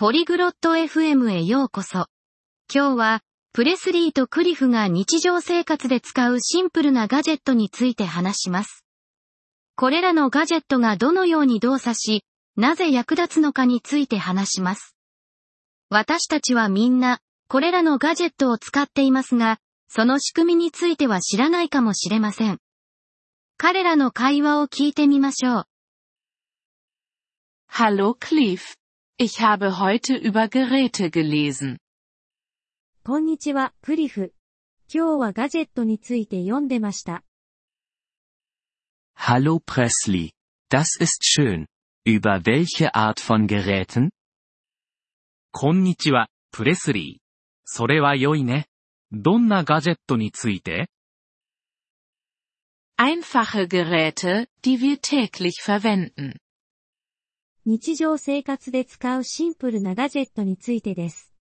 ポリグロット FM へようこそ。今日は、プレスリーとクリフが日常生活で使うシンプルなガジェットについて話します。これらのガジェットがどのように動作し、なぜ役立つのかについて話します。私たちはみんな、これらのガジェットを使っていますが、その仕組みについては知らないかもしれません。彼らの会話を聞いてみましょう。Hallo Cleve. Ich habe heute über Geräte gelesen. こんにちは、クリフ。今日はガジェットについて読んでました。Hallo Presley. Das ist schön. Über welche Art von Geräten? こんにちは、プレスリー。それは良いね。どんなガジェットについて Einfache Geräte, die wir täglich verwenden. 日常生活で使うシンプルなガジェットについてです。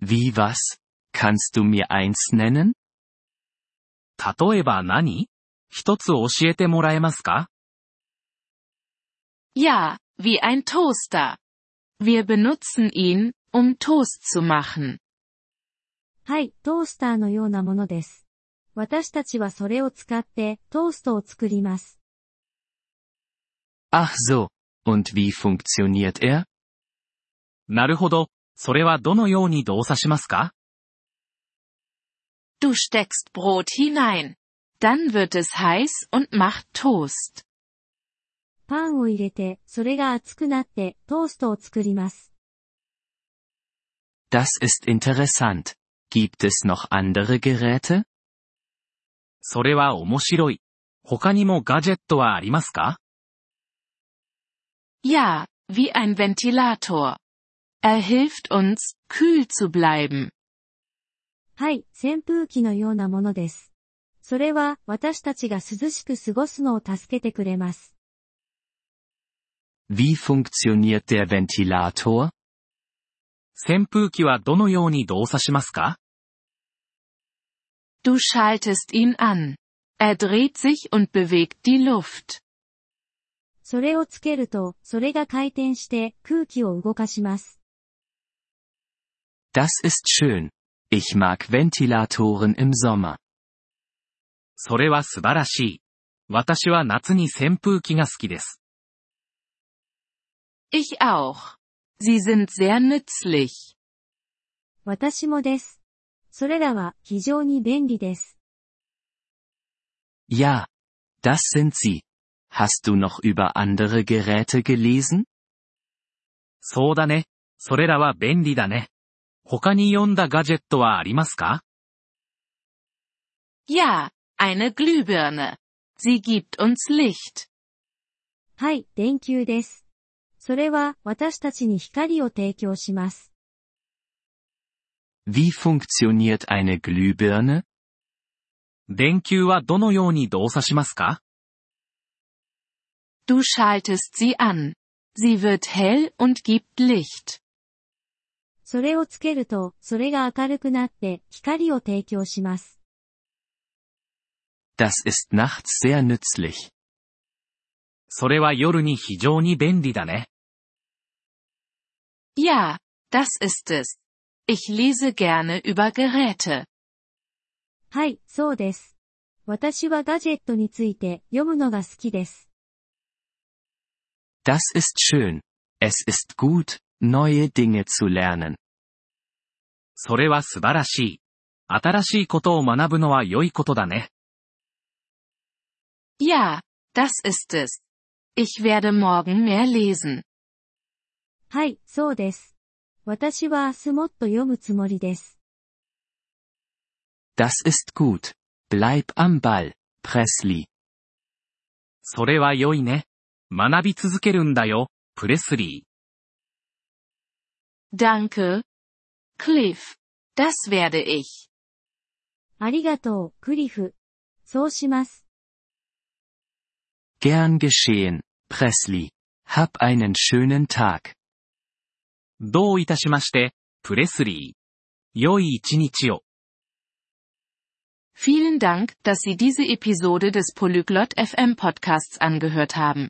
Wie was? Kannst du mir eins nennen? 例えば何？一つ教えてもらえますか？Ja, wie ein Toaster. Wir benutzen ihn, um Toast zu machen. はい、トースターのようなものです。私たちはそれを使ってトーストを作ります。Ach so, und wie funktioniert er? なるほど、それはどのように動作しますか Du steckst Brot hinein. Dann wird es heiß und macht Toast. パンを入れて、それが熱くなってトーストを作ります。Das ist interessant. Gibt es noch andere Geräte? それは面白い。他にもガジェットはありますか Ja, wie ein Ventilator. Er hilft uns, kühl zu bleiben. はい、扇風機のようなものです。それは私たちが涼しく過ごすのを助けてくれます。Wie funktioniert der Ventilator? 扇風機はどのように動作しますか Du schaltest ihn an. Er dreht sich und bewegt die Luft. それをつけると、それが回転して空気を動かします。Das ist schön. Ich mag Ventilatoren im Sommer. それは素晴らしい。私は夏に扇風機が好きです。Ich auch. Sie sind sehr nützlich. 私もです。それらは非常に便利です。Ja, das sind sie. Hast du noch über andere Geräte gelesen? そうだね。それらは便利だね。他に読んだガジェットはありますか Ja, eine Glühbirne. Sie gibt uns Licht. はい、電球です。それは私たちに光を提供します。Wie funktioniert eine Glühbirne? 電球はどのように動作しますか Du schaltest sie an. Sie wird hell und gibt Licht. それをつけると、それが明るくなって光を提供します。Das ist nachts sehr nützlich. それは夜に非常に便利だね。Ja, das ist es. Ich lese gerne über Geräte. はい、そうです。私はガジェットについて読むのが好きです。 Das ist schön. Es ist gut, neue Dinge zu lernen. それは素晴らしい。新しいことを学ぶのは良いことだね。Ja, das ist es. Ich werde morgen mehr lesen. はい、そうです。私は明日もっと読むつもりです。Das ist gut. Bleib am Ball, Presley. それは良いね。学び続けるんだよ、プレスリー。Danke. Cliff. Das werde ich. ありがとう、クリフ。そうします。Gern geschehen, Presley. Hab einen schönen Tag. どういたしまして、プレスリー。良い一日を。Vielen Dank, dass Sie diese Episode des Polyglot FM Podcasts angehört haben.